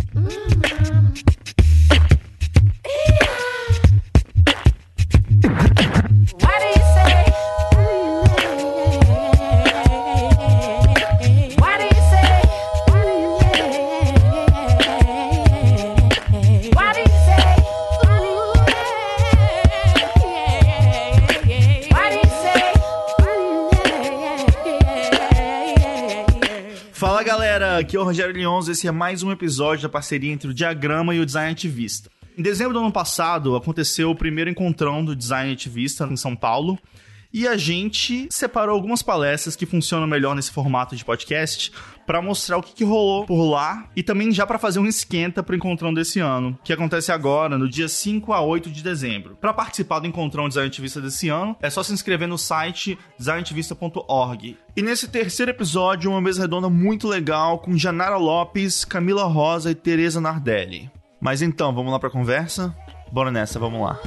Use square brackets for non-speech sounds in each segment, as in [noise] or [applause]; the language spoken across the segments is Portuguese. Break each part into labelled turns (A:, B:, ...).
A: aqui o Rogério Lyons, esse é mais um episódio da parceria entre o Diagrama e o Design Ativista. Em dezembro do ano passado, aconteceu o primeiro encontrão do Design Ativista em São Paulo, e a gente separou algumas palestras que funcionam melhor nesse formato de podcast para mostrar o que, que, rolou por lá e também já para fazer um esquenta para o encontrão desse ano, que acontece agora no dia 5 a 8 de dezembro. Para participar do encontrão Design Ativista desse ano, é só se inscrever no site designativista.org. E nesse terceiro episódio, uma mesa redonda muito legal com Janara Lopes, Camila Rosa e Teresa Nardelli. Mas então, vamos lá para a conversa? Bora nessa, vamos lá.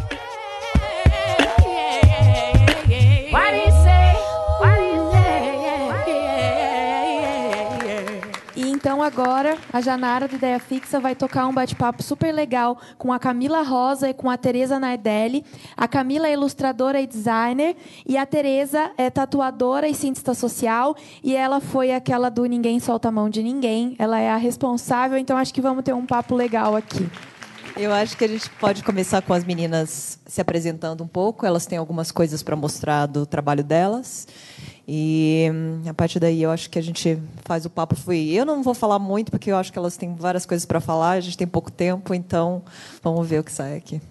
B: Agora a Janara do Ideia Fixa vai tocar um bate-papo super legal com a Camila Rosa e com a Teresa Nardelli. A Camila é ilustradora e designer e a Teresa é tatuadora e cientista social e ela foi aquela do ninguém solta a mão de ninguém. Ela é a responsável, então acho que vamos ter um papo legal aqui.
C: Eu acho que a gente pode começar com as meninas se apresentando um pouco. Elas têm algumas coisas para mostrar do trabalho delas. E a partir daí eu acho que a gente faz o papo fluir. Eu não vou falar muito porque eu acho que elas têm várias coisas para falar, a gente tem pouco tempo, então vamos ver o que sai aqui.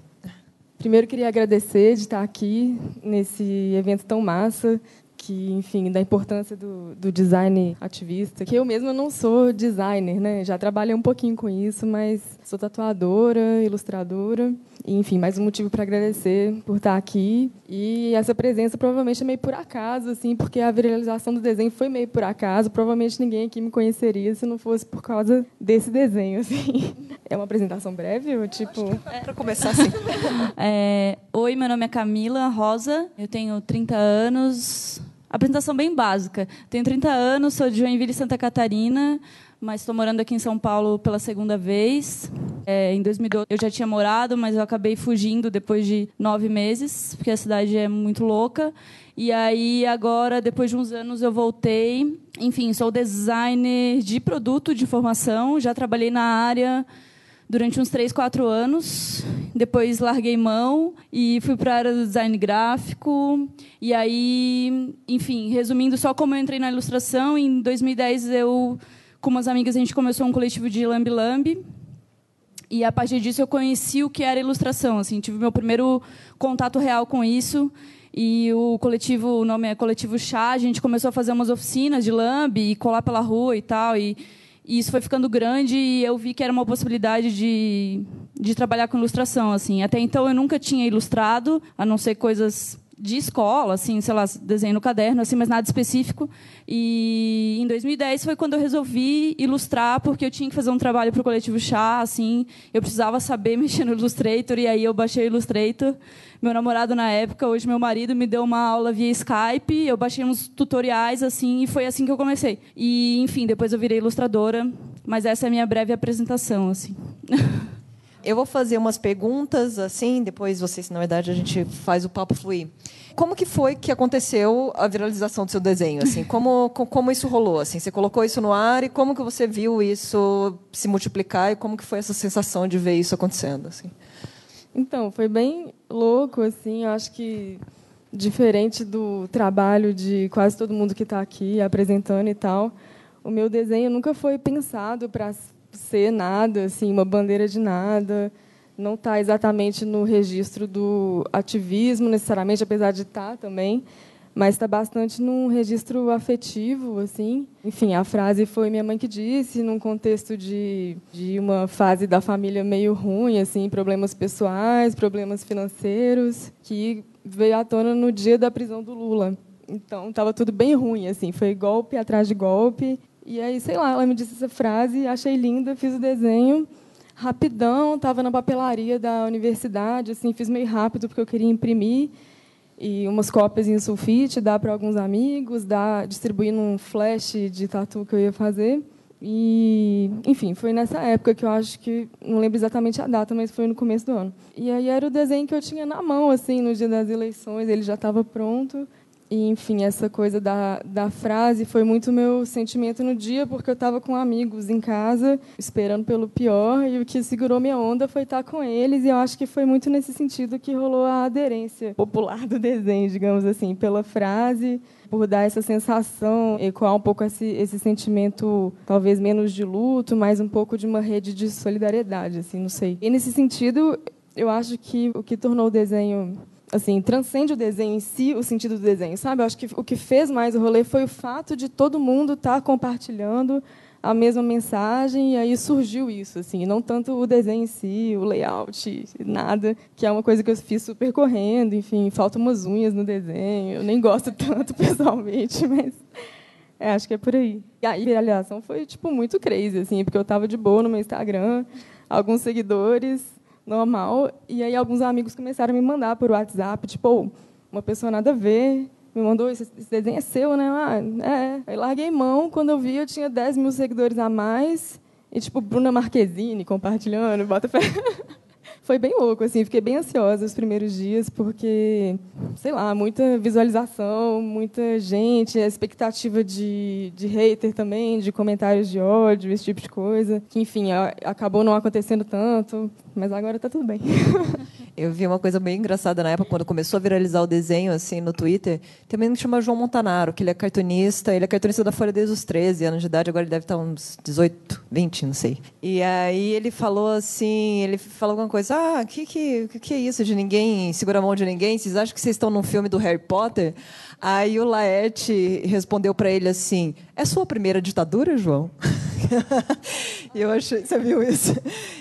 D: Primeiro queria agradecer de estar aqui nesse evento tão massa que, enfim, da importância do, do, design ativista, que eu mesma não sou designer, né? Já trabalhei um pouquinho com isso, mas sou tatuadora, ilustradora, e, enfim, mais um motivo para agradecer por estar aqui. E essa presença provavelmente é meio por acaso, assim, porque a viralização do desenho foi meio por acaso. Provavelmente ninguém aqui me conheceria se não fosse por causa desse desenho, assim. [laughs] É uma apresentação breve ou tipo,
C: é. para começar assim. [laughs]
E: É, Oi, meu nome é Camila Rosa. Eu tenho 30 anos Apresentação bem básica. Tenho 30 anos, sou de Joinville, Santa Catarina, mas estou morando aqui em São Paulo pela segunda vez. É, em 2012 eu já tinha morado, mas eu acabei fugindo depois de nove meses, porque a cidade é muito louca. E aí, agora, depois de uns anos, eu voltei. Enfim, sou designer de produto de informação, já trabalhei na área durante uns 3, 4 anos. Depois larguei mão e fui para a área do design gráfico. E aí, enfim, resumindo só como eu entrei na ilustração, em 2010 eu, com umas amigas, a gente começou um coletivo de Lambi Lambi. E a partir disso eu conheci o que era ilustração, assim, tive meu primeiro contato real com isso. E o coletivo, o nome é Coletivo Chá, a gente começou a fazer umas oficinas de lambe e colar pela rua e tal. E e isso foi ficando grande e eu vi que era uma possibilidade de, de trabalhar com ilustração. assim. Até então eu nunca tinha ilustrado, a não ser coisas de escola, assim, sei lá, desenho no caderno, assim, mas nada específico. E em 2010 foi quando eu resolvi ilustrar, porque eu tinha que fazer um trabalho para o coletivo Chá, assim, eu precisava saber [laughs] mexer no Illustrator e aí eu baixei o Illustrator. Meu namorado na época, hoje meu marido, me deu uma aula via Skype, eu baixei uns tutoriais assim e foi assim que eu comecei. E enfim, depois eu virei ilustradora, mas essa é a minha breve apresentação, assim. [laughs]
C: Eu vou fazer umas perguntas, assim, depois vocês, na verdade, a gente faz o papo fluir. Como que foi que aconteceu a viralização do seu desenho? Assim, [laughs] como, como isso rolou? Assim, você colocou isso no ar e como que você viu isso se multiplicar e como que foi essa sensação de ver isso acontecendo? Assim?
D: Então, foi bem louco, assim. Eu acho que diferente do trabalho de quase todo mundo que está aqui apresentando e tal, o meu desenho nunca foi pensado para ser nada, assim, uma bandeira de nada. Não está exatamente no registro do ativismo, necessariamente, apesar de estar tá também, mas está bastante num registro afetivo, assim. Enfim, a frase foi minha mãe que disse, num contexto de, de uma fase da família meio ruim, assim, problemas pessoais, problemas financeiros, que veio à tona no dia da prisão do Lula. Então, estava tudo bem ruim, assim, foi golpe atrás de golpe. E aí, sei lá, ela me disse essa frase, achei linda, fiz o desenho rapidão, estava na papelaria da universidade, assim, fiz meio rápido porque eu queria imprimir e umas cópias em sulfite, dar para alguns amigos, dar, distribuir num flash de tatu que eu ia fazer. E, enfim, foi nessa época que eu acho que não lembro exatamente a data, mas foi no começo do ano. E aí era o desenho que eu tinha na mão assim, no dia das eleições, ele já estava pronto. E, enfim, essa coisa da, da frase foi muito meu sentimento no dia, porque eu estava com amigos em casa, esperando pelo pior, e o que segurou minha onda foi estar com eles, e eu acho que foi muito nesse sentido que rolou a aderência popular do desenho, digamos assim, pela frase, por dar essa sensação, ecoar um pouco esse, esse sentimento, talvez menos de luto, mas um pouco de uma rede de solidariedade, assim, não sei. E nesse sentido, eu acho que o que tornou o desenho assim, transcende o desenho em si, o sentido do desenho, sabe? Eu acho que o que fez mais o rolê foi o fato de todo mundo estar tá compartilhando a mesma mensagem e aí surgiu isso, assim, não tanto o desenho em si, o layout, nada, que é uma coisa que eu fiz super correndo, enfim, faltam umas unhas no desenho, eu nem gosto [laughs] tanto pessoalmente, mas é, acho que é por aí. E aí a viralização foi tipo muito crazy, assim, porque eu estava de boa no meu Instagram, alguns seguidores normal. E aí alguns amigos começaram a me mandar por WhatsApp, tipo, uma pessoa nada a ver, me mandou, esse, esse desenho é seu, né? Ah, é. Aí larguei mão, quando eu vi eu tinha 10 mil seguidores a mais, e tipo, Bruna Marquezine compartilhando, bota fé. [laughs] Foi bem louco, assim, fiquei bem ansiosa os primeiros dias, porque, sei lá, muita visualização, muita gente, a expectativa de, de hater também, de comentários de ódio, esse tipo de coisa, que, enfim, acabou não acontecendo tanto, mas agora está tudo bem. [laughs]
C: Eu vi uma coisa bem engraçada na época, quando começou a viralizar o desenho assim no Twitter. Tem um menino que chama João Montanaro, que ele é cartunista. Ele é cartunista da Folha desde os 13 anos de idade, agora ele deve estar uns 18, 20, não sei. E aí ele falou assim, ele falou alguma coisa, ah, o que, que, que é isso de ninguém segurar a mão de ninguém? Vocês acham que vocês estão num filme do Harry Potter? Aí o Laerte respondeu para ele assim, é sua primeira ditadura, João? [laughs] [laughs] eu achei, você viu isso?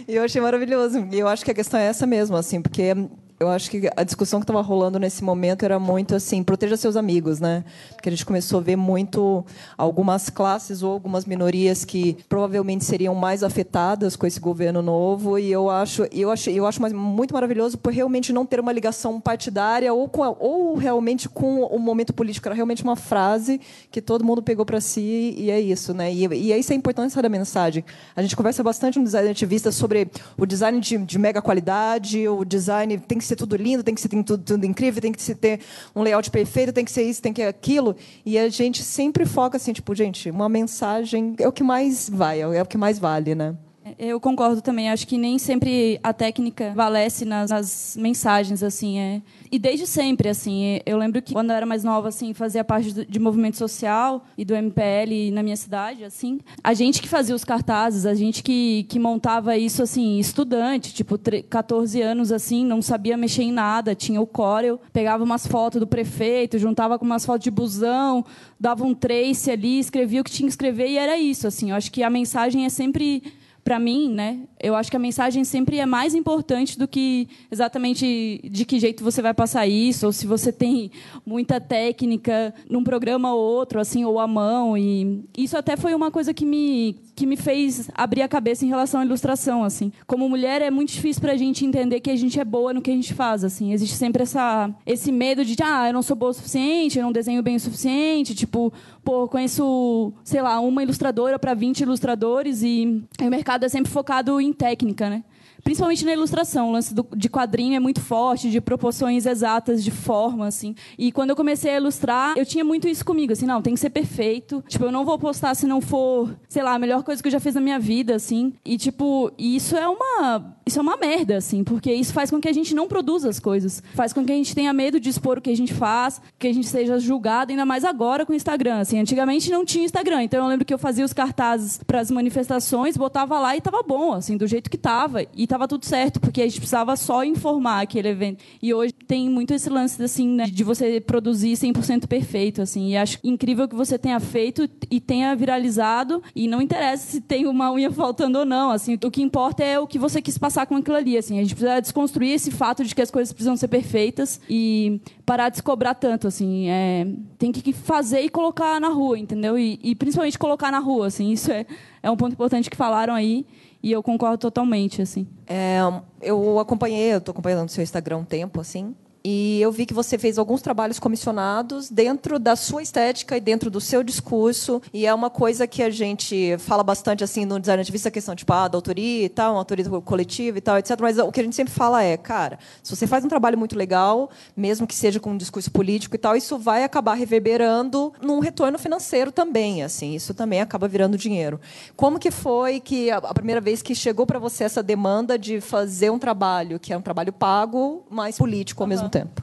C: E eu achei maravilhoso. E eu acho que a questão é essa mesmo, assim, porque eu acho que a discussão que estava rolando nesse momento era muito assim, proteja seus amigos, né? Porque a gente começou a ver muito algumas classes ou algumas minorias que provavelmente seriam mais afetadas com esse governo novo e eu acho, eu acho, eu acho muito maravilhoso por realmente não ter uma ligação partidária ou com a, ou realmente com o momento político, era realmente uma frase que todo mundo pegou para si e é isso, né? E, e é isso a importância da mensagem. A gente conversa bastante no design ativista sobre o design de, de mega qualidade, o design tem que que ser tudo lindo, tem que ser tudo, tudo incrível, tem que ter um layout perfeito, tem que ser isso, tem que ser aquilo. E a gente sempre foca assim, tipo, gente, uma mensagem é o que mais vai, é o que mais vale, né?
E: Eu concordo também. Acho que nem sempre a técnica valece nas, nas, mensagens, assim. É. E desde sempre, assim. Eu lembro que quando eu era mais nova, assim, fazia parte do, de movimento social e do MPL na minha cidade, assim. A gente que fazia os cartazes, a gente que, que montava isso, assim, estudante, tipo, 14 anos, assim, não sabia mexer em nada. Tinha o Corel, pegava umas fotos do prefeito, juntava com umas fotos de busão, dava um trace ali, escrevia o que tinha que escrever e era isso, assim. Eu acho que a mensagem é sempre para mim, né, eu acho que a mensagem sempre é mais importante do que exatamente de que jeito você vai passar isso, ou se você tem muita técnica num programa ou outro, assim, ou à mão. E isso até foi uma coisa que me, que me fez abrir a cabeça em relação à ilustração, assim. Como mulher, é muito difícil para a gente entender que a gente é boa no que a gente faz, assim. Existe sempre essa, esse medo de, ah, eu não sou boa o suficiente, eu não desenho bem o suficiente, tipo, pô, conheço, sei lá, uma ilustradora para 20 ilustradores e o mercado é sempre focado em técnica, né? Principalmente na ilustração. O lance do, de quadrinho é muito forte, de proporções exatas, de forma, assim. E quando eu comecei a ilustrar, eu tinha muito isso comigo, assim, não, tem que ser perfeito. Tipo, eu não vou postar se não for, sei lá, a melhor coisa que eu já fiz na minha vida, assim. E, tipo, isso é uma. Isso é uma merda, assim, porque isso faz com que a gente não produza as coisas. Faz com que a gente tenha medo de expor o que a gente faz, que a gente seja julgado, ainda mais agora com o Instagram. Assim, antigamente não tinha Instagram, então eu lembro que eu fazia os cartazes para as manifestações, botava lá e tava bom, assim, do jeito que tava. E estava tudo certo, porque a gente precisava só informar aquele evento. E hoje tem muito esse lance assim, né, de você produzir 100% perfeito, assim. E acho incrível que você tenha feito e tenha viralizado e não interessa se tem uma unha faltando ou não, assim. O que importa é o que você quis passar com aquilo ali, assim. A gente precisa desconstruir esse fato de que as coisas precisam ser perfeitas e parar de se cobrar tanto, assim. É, tem que fazer e colocar na rua, entendeu? E, e principalmente colocar na rua, assim. Isso é, é um ponto importante que falaram aí. E eu concordo totalmente, assim.
C: É, eu acompanhei, eu estou acompanhando o seu Instagram um tempo, assim. E eu vi que você fez alguns trabalhos comissionados dentro da sua estética e dentro do seu discurso. E é uma coisa que a gente fala bastante assim no design ativista, a questão tipo, ah, da autoria e tal, autoria coletiva e tal, etc. Mas o que a gente sempre fala é, cara, se você faz um trabalho muito legal, mesmo que seja com um discurso político e tal, isso vai acabar reverberando num retorno financeiro também, assim. Isso também acaba virando dinheiro. Como que foi que a primeira vez que chegou para você essa demanda de fazer um trabalho que é um trabalho pago, mas político ao uhum. mesmo tempo?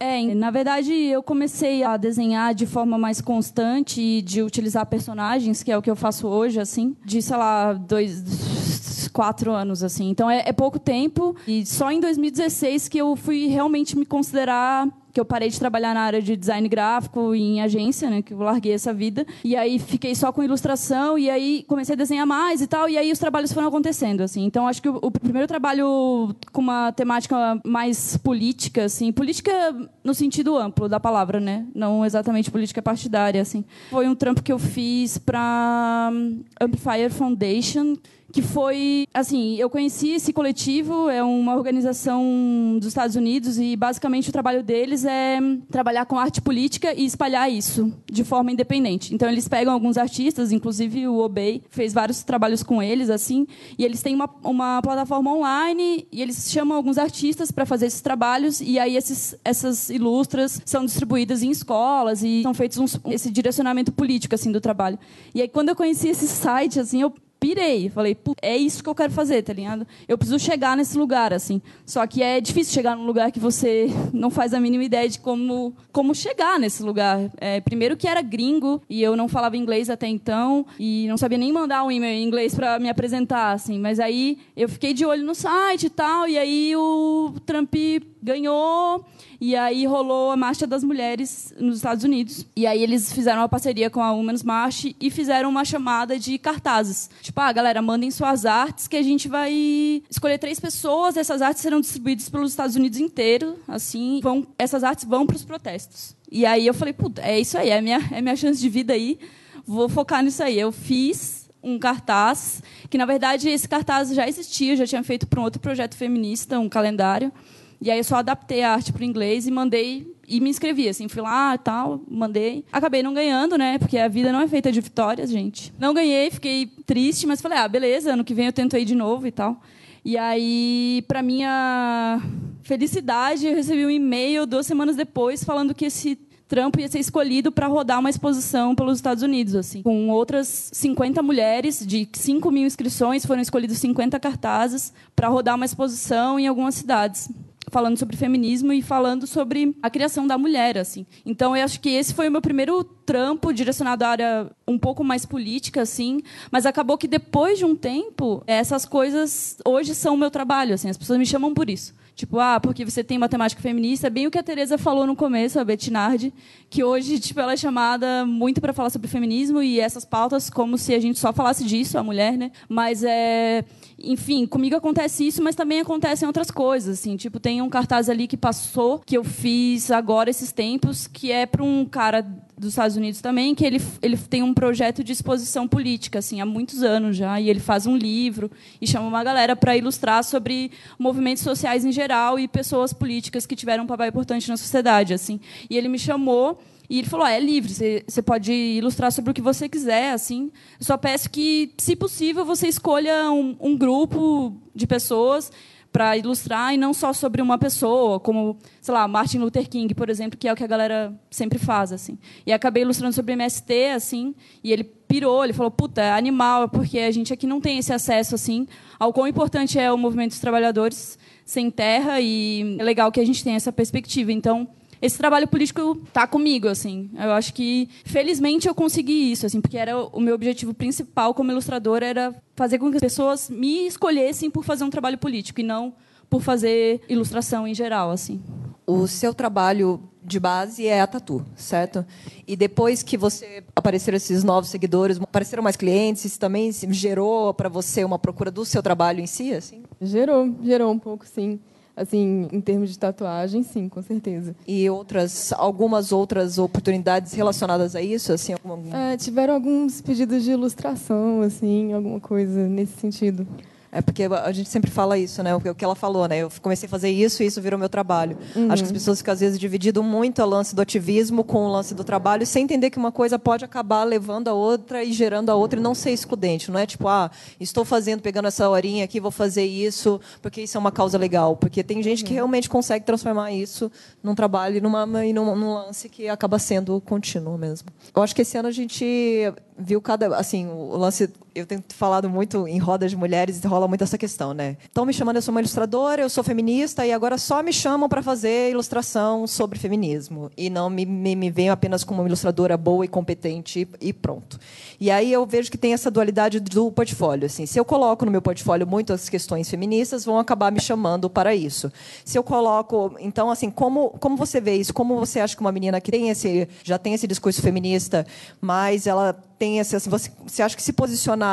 E: É, na verdade, eu comecei a desenhar de forma mais constante e de utilizar personagens, que é o que eu faço hoje, assim, de, sei lá, dois, quatro anos, assim. Então, é, é pouco tempo. E só em 2016 que eu fui realmente me considerar que eu parei de trabalhar na área de design gráfico em agência, né, que eu larguei essa vida. E aí fiquei só com ilustração e aí comecei a desenhar mais e tal, e aí os trabalhos foram acontecendo, assim. Então acho que o, o primeiro trabalho com uma temática mais política, assim, política no sentido amplo da palavra, né? Não exatamente política partidária, assim. Foi um trampo que eu fiz para Amplifier Foundation, que foi assim eu conheci esse coletivo é uma organização dos Estados Unidos e basicamente o trabalho deles é trabalhar com arte política e espalhar isso de forma independente. Então eles pegam alguns artistas inclusive o Obey fez vários trabalhos com eles assim e eles têm uma, uma plataforma online e eles chamam alguns artistas para fazer esses trabalhos e aí esses, essas ilustras são distribuídas em escolas e são feitos uns, esse direcionamento político assim do trabalho. E aí quando eu conheci esse site assim eu pirei. Falei, é isso que eu quero fazer, tá ligado? Eu preciso chegar nesse lugar, assim. Só que é difícil chegar num lugar que você [laughs] não faz a mínima ideia de como, como chegar nesse lugar. É, primeiro que era gringo e eu não falava inglês até então e não sabia nem mandar um e-mail em inglês para me apresentar, assim. Mas aí eu fiquei de olho no site e tal, e aí o Trump ganhou e aí rolou a Marcha das Mulheres nos Estados Unidos. E aí eles fizeram uma parceria com a Women's March e fizeram uma chamada de cartazes. Tipo, ah, galera, mandem suas artes que a gente vai escolher três pessoas, essas artes serão distribuídas pelos Estados Unidos inteiro, assim, vão, essas artes vão para os protestos. E aí eu falei, puta, é isso aí, é minha, é minha chance de vida aí, vou focar nisso aí. Eu fiz um cartaz, que na verdade esse cartaz já existia, já tinha feito para um outro projeto feminista, um calendário. E aí eu só adaptei a arte para o inglês e mandei e me inscrevi, assim, fui lá e tal, mandei. Acabei não ganhando, né? Porque a vida não é feita de vitórias, gente. Não ganhei, fiquei triste, mas falei, ah, beleza, ano que vem eu tento aí de novo e tal. E aí, para minha felicidade, eu recebi um e-mail duas semanas depois falando que esse trampo ia ser escolhido para rodar uma exposição pelos Estados Unidos, assim, com outras 50 mulheres de 5 mil inscrições, foram escolhidos 50 cartazes para rodar uma exposição em algumas cidades falando sobre feminismo e falando sobre a criação da mulher, assim. Então, eu acho que esse foi o meu primeiro trampo direcionado à área um pouco mais política, assim. Mas acabou que depois de um tempo, essas coisas hoje são o meu trabalho, assim. As pessoas me chamam por isso. Tipo, ah, porque você tem matemática feminista, bem o que a Teresa falou no começo, a Bettinardi, que hoje tipo, ela é chamada muito para falar sobre feminismo e essas pautas como se a gente só falasse disso, a mulher, né? Mas é, enfim, comigo acontece isso, mas também acontecem outras coisas, assim, tipo, tem um cartaz ali que passou que eu fiz agora esses tempos, que é para um cara dos Estados Unidos também, que ele, ele tem um projeto de exposição política, assim, há muitos anos já, e ele faz um livro e chama uma galera para ilustrar sobre movimentos sociais em geral e pessoas políticas que tiveram um papel importante na sociedade, assim. E ele me chamou e ele falou: ah, é livre, você, pode ilustrar sobre o que você quiser, assim. Só peço que, se possível, você escolha um, um grupo de pessoas para ilustrar e não só sobre uma pessoa, como, sei lá, Martin Luther King, por exemplo, que é o que a galera sempre faz, assim. E acabei ilustrando sobre MST, assim, e ele pirou, ele falou, puta, é animal, porque a gente aqui não tem esse acesso, assim, ao quão importante é o movimento dos trabalhadores sem terra, e é legal que a gente tenha essa perspectiva. Então, esse trabalho político está comigo, assim. Eu acho que, felizmente, eu consegui isso, assim, porque era o meu objetivo principal como ilustradora era fazer com que as pessoas me escolhessem por fazer um trabalho político e não por fazer ilustração em geral, assim.
C: O seu trabalho de base é a tatu, certo? E depois que você apareceram esses novos seguidores, apareceram mais clientes, isso também gerou para você uma procura do seu trabalho em si, assim?
D: Gerou, gerou um pouco, sim assim, em termos de tatuagem, sim, com certeza.
C: E outras, algumas outras oportunidades relacionadas a isso, assim,
D: alguma... é, tiveram alguns pedidos de ilustração, assim, alguma coisa nesse sentido.
C: É porque a gente sempre fala isso, né? O que ela falou, né? Eu comecei a fazer isso e isso virou meu trabalho. Uhum. Acho que as pessoas ficam, às vezes, dividindo muito o lance do ativismo com o lance do trabalho, sem entender que uma coisa pode acabar levando a outra e gerando a outra e não ser excludente. Não é tipo, ah, estou fazendo, pegando essa horinha aqui, vou fazer isso, porque isso é uma causa legal. Porque tem gente que uhum. realmente consegue transformar isso num trabalho e, numa, e num, num lance que acaba sendo contínuo mesmo. Eu acho que esse ano a gente viu cada. Assim, o lance. Eu tenho falado muito em rodas de mulheres e rola muito essa questão, né? Estão me chamando, eu sou uma ilustradora, eu sou feminista, e agora só me chamam para fazer ilustração sobre feminismo. E não me, me, me veem apenas como uma ilustradora boa e competente e, pronto. E aí eu vejo que tem essa dualidade do portfólio. Assim, se eu coloco no meu portfólio muitas questões feministas, vão acabar me chamando para isso. Se eu coloco. Então, assim, como, como você vê isso? Como você acha que uma menina que tem esse, já tem esse discurso feminista, mas ela tem esse, assim, você, você acha que se posicionar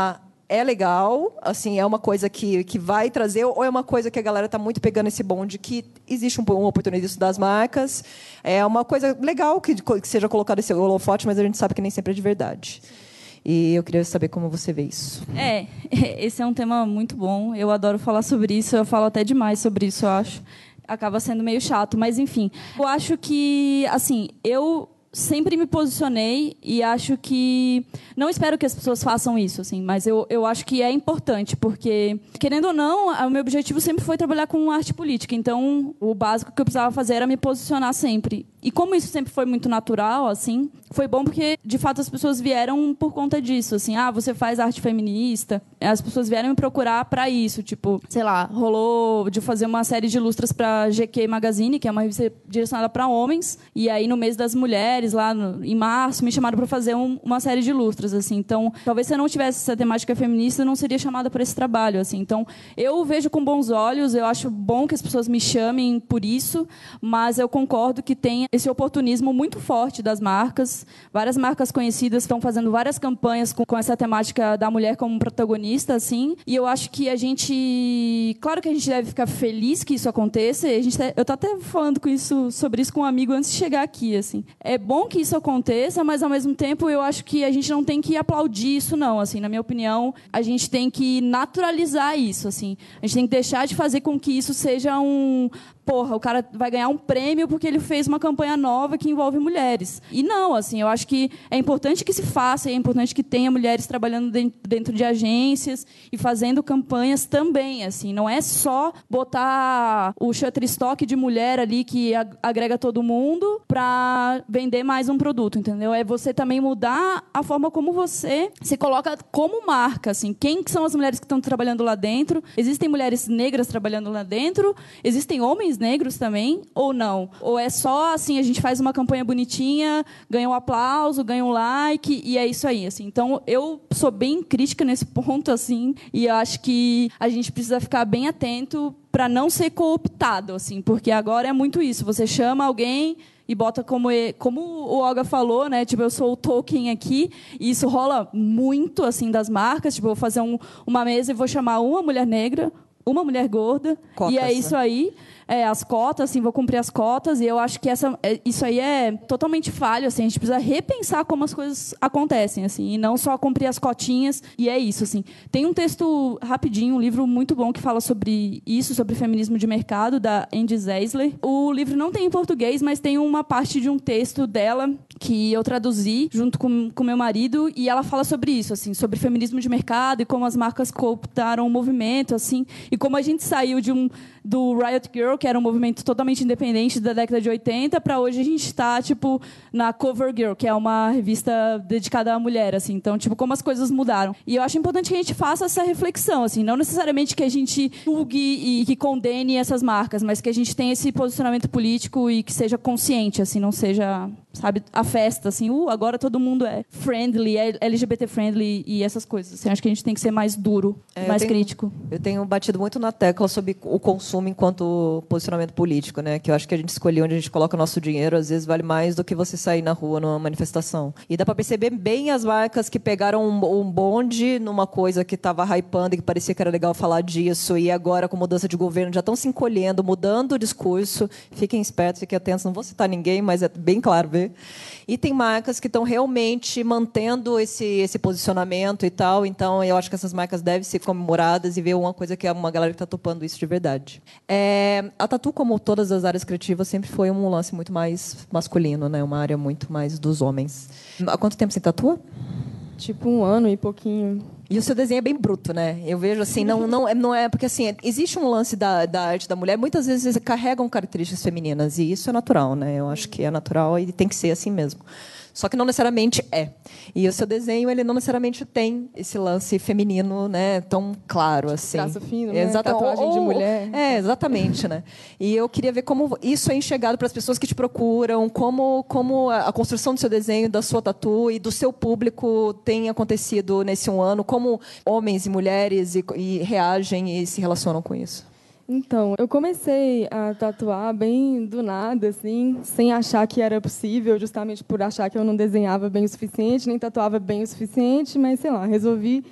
C: é legal, assim, é uma coisa que, que vai trazer, ou é uma coisa que a galera está muito pegando esse bonde, que existe um, um oportunismo das marcas, é uma coisa legal que, que seja colocado esse holofote, mas a gente sabe que nem sempre é de verdade. E eu queria saber como você vê isso.
E: É, [laughs] esse é um tema muito bom. Eu adoro falar sobre isso. Eu falo até demais sobre isso, eu acho. Acaba sendo meio chato, mas enfim. Eu acho que, assim, eu sempre me posicionei e acho que não espero que as pessoas façam isso assim mas eu, eu acho que é importante porque querendo ou não o meu objetivo sempre foi trabalhar com arte política então o básico que eu precisava fazer era me posicionar sempre e como isso sempre foi muito natural, assim, foi bom porque, de fato, as pessoas vieram por conta disso. Assim, ah, você faz arte feminista. As pessoas vieram me procurar para isso. Tipo, sei lá, rolou de fazer uma série de ilustras para GQ Magazine, que é uma revista direcionada para homens. E aí, no mês das mulheres, lá no, em março, me chamaram para fazer um, uma série de ilustras. Assim. Então, talvez se eu não tivesse essa temática feminista, eu não seria chamada para esse trabalho. Assim. Então, eu vejo com bons olhos. Eu acho bom que as pessoas me chamem por isso, mas eu concordo que tem esse oportunismo muito forte das marcas. Várias marcas conhecidas estão fazendo várias campanhas com, com essa temática da mulher como protagonista, assim. E eu acho que a gente, claro que a gente deve ficar feliz que isso aconteça. A gente, tá, eu tô até falando com isso sobre isso com um amigo antes de chegar aqui, assim. É bom que isso aconteça, mas ao mesmo tempo eu acho que a gente não tem que aplaudir isso não, assim. Na minha opinião, a gente tem que naturalizar isso, assim. A gente tem que deixar de fazer com que isso seja um porra, o cara vai ganhar um prêmio porque ele fez uma campanha nova que envolve mulheres. E não, assim, eu acho que é importante que se faça, é importante que tenha mulheres trabalhando dentro de agências e fazendo campanhas também, assim, não é só botar o Shutterstock de mulher ali que agrega todo mundo para vender mais um produto, entendeu? É você também mudar a forma como você se coloca como marca, assim, quem são as mulheres que estão trabalhando lá dentro? Existem mulheres negras trabalhando lá dentro? Existem homens homens negros também, ou não? Ou é só assim, a gente faz uma campanha bonitinha, ganha um aplauso, ganha um like, e é isso aí. Assim. Então, eu sou bem crítica nesse [laughs] ponto, assim, e acho que a gente precisa ficar bem atento para não ser cooptado, assim, porque agora é muito isso. Você chama alguém e bota como como o Olga falou, né? Tipo, eu sou o Tolkien aqui, e isso rola muito assim das marcas, tipo, eu vou fazer um, uma mesa e vou chamar uma mulher negra, uma mulher gorda, Cotas, e é isso né? aí é, as cotas, assim, vou cumprir as cotas, e eu acho que essa, é, isso aí é totalmente falho, assim, a gente precisa repensar como as coisas acontecem, assim, e não só cumprir as cotinhas, e é isso, assim. Tem um texto rapidinho, um livro muito bom que fala sobre isso, sobre feminismo de mercado, da Andy Zeisler. O livro não tem em português, mas tem uma parte de um texto dela que eu traduzi junto com, com meu marido, e ela fala sobre isso, assim, sobre feminismo de mercado e como as marcas cooptaram o movimento, assim, e como a gente saiu de um do Riot Girl, que era um movimento totalmente independente da década de 80, para hoje a gente está tipo na Cover Girl, que é uma revista dedicada à mulher, assim. Então, tipo, como as coisas mudaram. E eu acho importante que a gente faça essa reflexão, assim, não necessariamente que a gente julgue e que condene essas marcas, mas que a gente tenha esse posicionamento político e que seja consciente, assim, não seja sabe, a festa, assim, uh, agora todo mundo é friendly, é LGBT friendly e essas coisas. Assim, acho que a gente tem que ser mais duro, é, mais
C: eu
E: tenho, crítico.
C: Eu tenho batido muito na tecla sobre o consumo enquanto posicionamento político, né? Que eu acho que a gente escolher onde a gente coloca o nosso dinheiro, às vezes vale mais do que você sair na rua numa manifestação. E dá para perceber bem as marcas que pegaram um, um bonde numa coisa que estava hypando e que parecia que era legal falar disso, e agora com mudança de governo já estão se encolhendo, mudando o discurso. Fiquem espertos, fiquem atentos. Não vou citar ninguém, mas é bem claro, ver. E tem marcas que estão realmente mantendo esse, esse posicionamento e tal. Então, eu acho que essas marcas devem ser comemoradas e ver uma coisa que é uma galera que está topando isso de verdade. É, a tatu, como todas as áreas criativas, sempre foi um lance muito mais masculino, né? Uma área muito mais dos homens. Há quanto tempo você tatua?
D: Tipo um ano e pouquinho.
C: E o seu desenho é bem bruto, né? Eu vejo assim, não, não, não é porque assim existe um lance da, da arte da mulher. Muitas vezes carregam características femininas e isso é natural, né? Eu acho que é natural e tem que ser assim mesmo. Só que não necessariamente é. E o seu desenho, ele não necessariamente tem esse lance feminino, né, tão claro assim.
D: Traço fino, né? Tatuagem de mulher.
C: É, exatamente, né? E eu queria ver como isso é enxergado para as pessoas que te procuram, como como a construção do seu desenho, da sua tatu e do seu público tem acontecido nesse um ano, como homens e mulheres e, e reagem e se relacionam com isso.
D: Então, eu comecei a tatuar bem do nada, assim, sem achar que era possível, justamente por achar que eu não desenhava bem o suficiente, nem tatuava bem o suficiente, mas sei lá, resolvi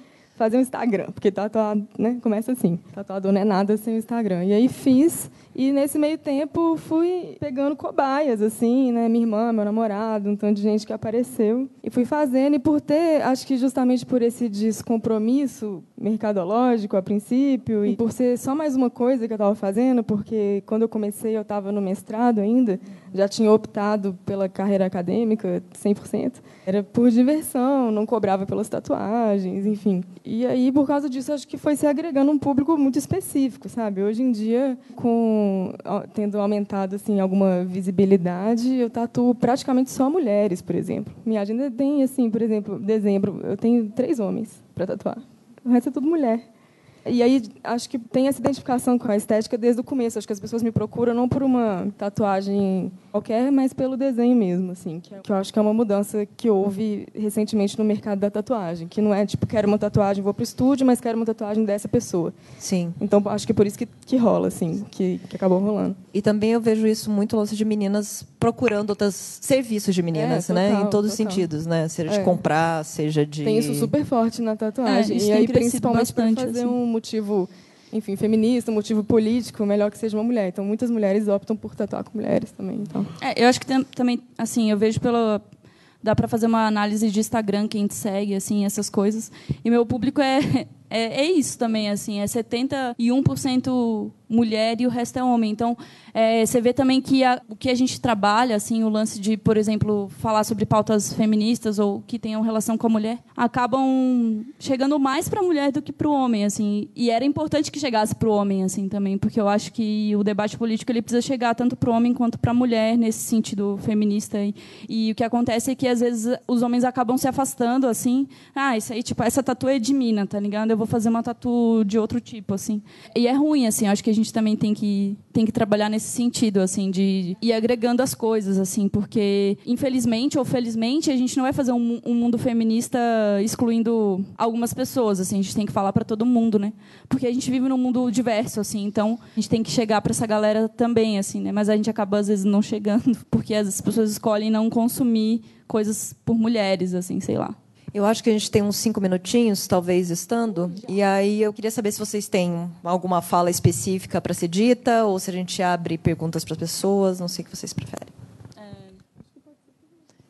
D: fazer um Instagram, porque tatuado, né, começa assim, tatuador não é nada sem o Instagram. E aí fiz, e nesse meio tempo fui pegando cobaias, assim, né, minha irmã, meu namorado, um tanto de gente que apareceu, e fui fazendo, e por ter, acho que justamente por esse descompromisso mercadológico a princípio, e por ser só mais uma coisa que eu estava fazendo, porque quando eu comecei eu estava no mestrado ainda, já tinha optado pela carreira acadêmica 100%, era por diversão, não cobrava pelas tatuagens, enfim. Aí, por causa disso, acho que foi se agregando um público muito específico, sabe? Hoje em dia, com tendo aumentado assim alguma visibilidade, eu tatuo praticamente só mulheres, por exemplo. Minha agenda tem assim, por exemplo, dezembro, eu tenho três homens para tatuar. O resto é tudo mulher. E aí acho que tem essa identificação com a estética desde o começo. Acho que as pessoas me procuram não por uma tatuagem qualquer, mas pelo desenho mesmo, assim, que, que eu acho que é uma mudança que houve recentemente no mercado da tatuagem, que não é tipo quero uma tatuagem, vou para o estúdio, mas quero uma tatuagem dessa pessoa.
C: Sim.
D: Então acho que é por isso que, que rola, assim, que, que acabou rolando.
C: E também eu vejo isso muito lance de meninas procurando outros serviços de meninas,
D: é,
C: né?
D: total,
C: Em todos os sentidos, né? Seja de
D: É.
C: comprar, seja de
D: Tem isso super forte na tatuagem.
E: É, isso
D: e
E: tem
D: aí, principalmente para fazer
E: assim.
D: um motivo, enfim, feminista, um motivo político, melhor que seja uma mulher. Então, muitas mulheres optam por tatuar com mulheres também. Então.
E: É, eu acho que tem- também, assim, eu vejo pela. Dá para fazer uma análise de Instagram, quem te segue, assim, essas coisas. E meu público é, é, é isso também, assim, é 71% mulher e o resto é homem. Então, é, você vê também que a- o que a gente trabalha, assim, o lance de, por exemplo, falar sobre pautas feministas ou que tenham relação com a mulher, acabam chegando mais para a mulher do que para o homem, assim. E era importante que chegasse para o homem, assim, também, porque eu acho que o debate político ele precisa chegar tanto para o homem quanto para a mulher nesse sentido feminista. E, e o que acontece é que às vezes os homens acabam se afastando, assim. Ah, isso aí, tipo, essa tatu é de mina, tá ligado? Eu vou fazer uma tatu de outro tipo, assim. E é ruim, assim. Acho que a gente também tem que tem que trabalhar nesse sentido, assim, de ir agregando as coisas, assim, porque infelizmente ou felizmente a gente não vai fazer um, um mundo feminista excluindo algumas pessoas, assim. A gente tem que falar para todo mundo, né? Porque a gente vive num mundo diverso, assim. Então a gente tem que chegar para essa galera também, assim, né? Mas a gente acaba às vezes não chegando, [laughs] porque as pessoas escolhem não consumir coisas por mulheres, assim, sei lá.
C: Eu acho que a gente tem uns cinco minutinhos, talvez, estando. E aí eu queria saber se vocês têm alguma fala específica para ser dita ou se a gente abre perguntas para as pessoas. Não sei o que vocês preferem.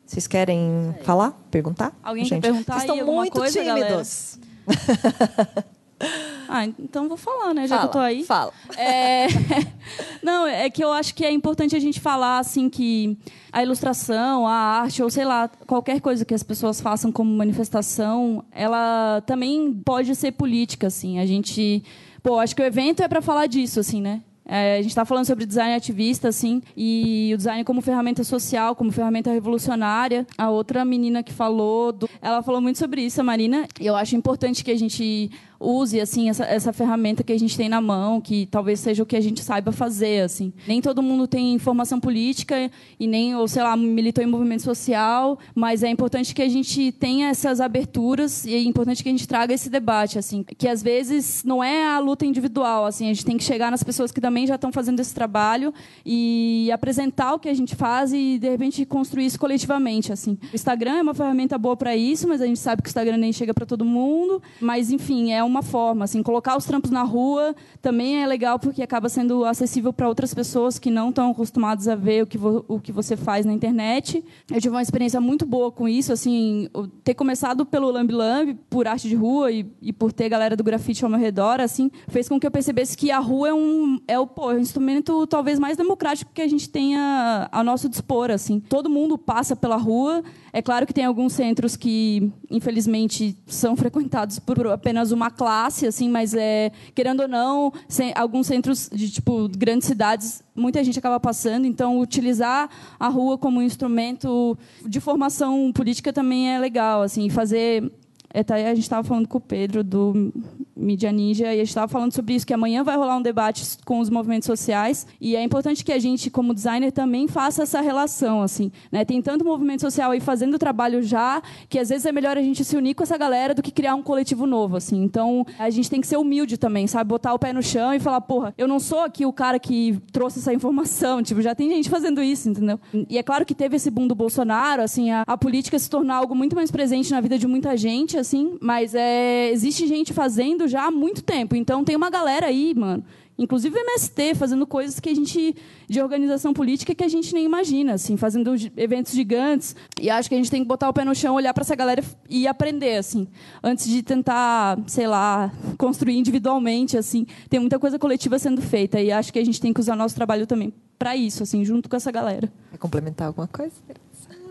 C: Vocês querem falar? Perguntar?
E: Alguém quer
C: gente?
E: perguntar
C: Vocês estão
E: alguma
C: muito
E: coisa,
C: tímidos. [laughs]
E: Ah, então vou falar, né? Já
C: Fala,
E: que eu tô aí.
C: Fala.
E: É... [laughs] Não, é que eu acho que é importante a gente falar assim que a ilustração, a arte, ou sei lá, qualquer coisa que as pessoas façam como manifestação, ela também pode ser política, assim. A gente, pô, acho que o evento é para falar disso, assim, né? É, a gente está falando sobre design ativista, assim, e o design como ferramenta social, como ferramenta revolucionária. A outra menina que falou, do- ela falou muito sobre isso, a Marina. E eu acho importante que a gente use assim essa, essa ferramenta que a gente tem na mão, que talvez seja o que a gente saiba fazer, assim. Nem todo mundo tem formação política e nem, ou sei lá, militou em movimento social, mas é importante que a gente tenha essas aberturas e é importante que a gente traga esse debate, assim, que às vezes não é a luta individual, assim, a gente tem que chegar nas pessoas que da também já estão fazendo esse trabalho e apresentar o que a gente faz e de repente construir isso coletivamente, assim. O Instagram é uma ferramenta boa para isso, mas a gente sabe que o Instagram nem chega para todo mundo, mas enfim, é uma forma, assim, colocar os trampos na rua também é legal porque acaba sendo acessível para outras pessoas que não estão acostumadas a ver o que, o que você faz na internet. Eu tive uma experiência muito boa com isso, assim, ter começado pelo Lambi Lambi, por arte de rua e, e por ter galera do grafite ao meu redor, assim, fez com que eu percebesse que a rua é um é o, pô, é um instrumento talvez mais democrático que a gente tenha ao nosso dispor, assim. Todo mundo passa pela rua. É claro que tem alguns centros que, infelizmente, são [laughs] frequentados por apenas uma classe, assim, mas é querendo ou não, alguns centros de tipo grandes cidades, muita gente acaba passando. Então, utilizar a rua como um instrumento de formação política também é legal, assim, fazer até a gente estava falando com o Pedro do Mídia Ninja e a gente estava falando sobre isso, que amanhã vai rolar um debate com os movimentos sociais e é importante que a gente, como designer, também faça essa relação. assim, né? Tem tanto movimento social aí fazendo trabalho já que às vezes é melhor a gente se unir com essa galera do que criar um coletivo novo. assim. Então a gente tem que ser humilde também, sabe? Botar o pé no chão e falar, porra, eu não sou aqui o cara que trouxe essa informação. [laughs] Tipo, já tem gente fazendo isso, entendeu? E é claro que teve esse boom do Bolsonaro, assim, a, a política se tornar algo muito mais presente na vida de muita gente, assim, mas é, existe gente fazendo já há muito tempo. Então tem uma galera aí, mano, inclusive o MST, fazendo coisas que a gente de organização política que a gente nem imagina, assim, fazendo eventos gigantes. E acho que a gente tem que botar o pé no chão, olhar para essa galera e aprender, assim, antes de tentar, sei lá, construir individualmente, assim. Tem muita coisa coletiva sendo feita e acho que a gente tem que usar nosso trabalho também para isso, assim, junto com essa galera.
C: Quer complementar alguma coisa?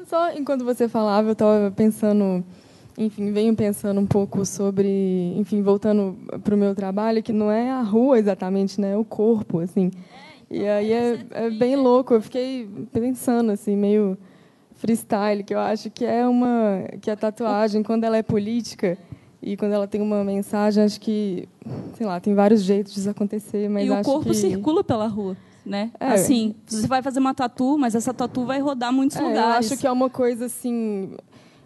D: Só enquanto você falava, eu estava pensando enfim, venho pensando um pouco sobre, enfim, voltando para o meu trabalho, que não é a rua exatamente, né, é o corpo, assim. E aí é, é bem louco. Eu fiquei pensando assim, meio freestyle, que eu acho que é uma que a tatuagem, quando ela é política e quando ela tem uma mensagem, acho que, sei lá, tem vários jeitos de acontecer, mas
E: e
D: o
E: corpo
D: que...
E: circula pela rua. Né? É. Assim, você vai fazer uma tatu, mas essa tatu vai rodar muitos
D: é,
E: lugares.
D: Eu acho que é uma coisa assim,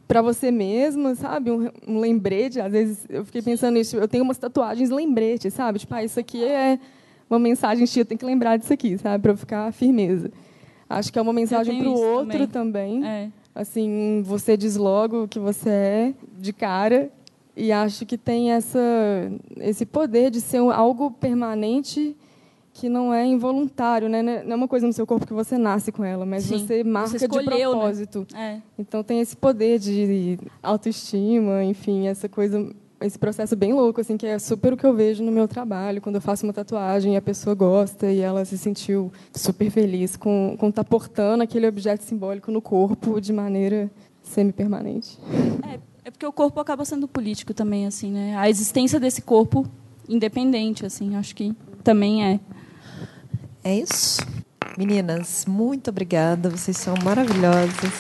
D: para você mesmo, sabe? Um, um, lembrete. Às vezes eu fiquei pensando nisso. Eu tenho umas tatuagens lembrete, sabe? Tipo, ah, isso aqui é uma mensagem tia, tem que lembrar disso aqui, sabe? Para eu ficar firmeza. Acho que é uma mensagem para o outro também. também. É. Assim, você diz logo o que você é de cara e acho que tem essa esse poder de ser algo permanente que não é involuntário, né? Não é uma coisa no seu corpo que você nasce com ela, mas Sim. você marca você escolheu, de né? propósito. Né? É. Então tem esse poder de autoestima, enfim, essa coisa, esse processo bem louco, assim, que é super o que eu vejo no meu trabalho, quando eu faço uma tatuagem e a pessoa gosta e ela se sentiu super feliz com com estar tá portando aquele objeto simbólico no corpo de maneira semi-permanente.
E: É, é porque o corpo acaba sendo político também, assim, né? A existência desse corpo independente, assim, acho que também é.
C: É isso? Meninas, muito obrigada. Vocês são maravilhosas.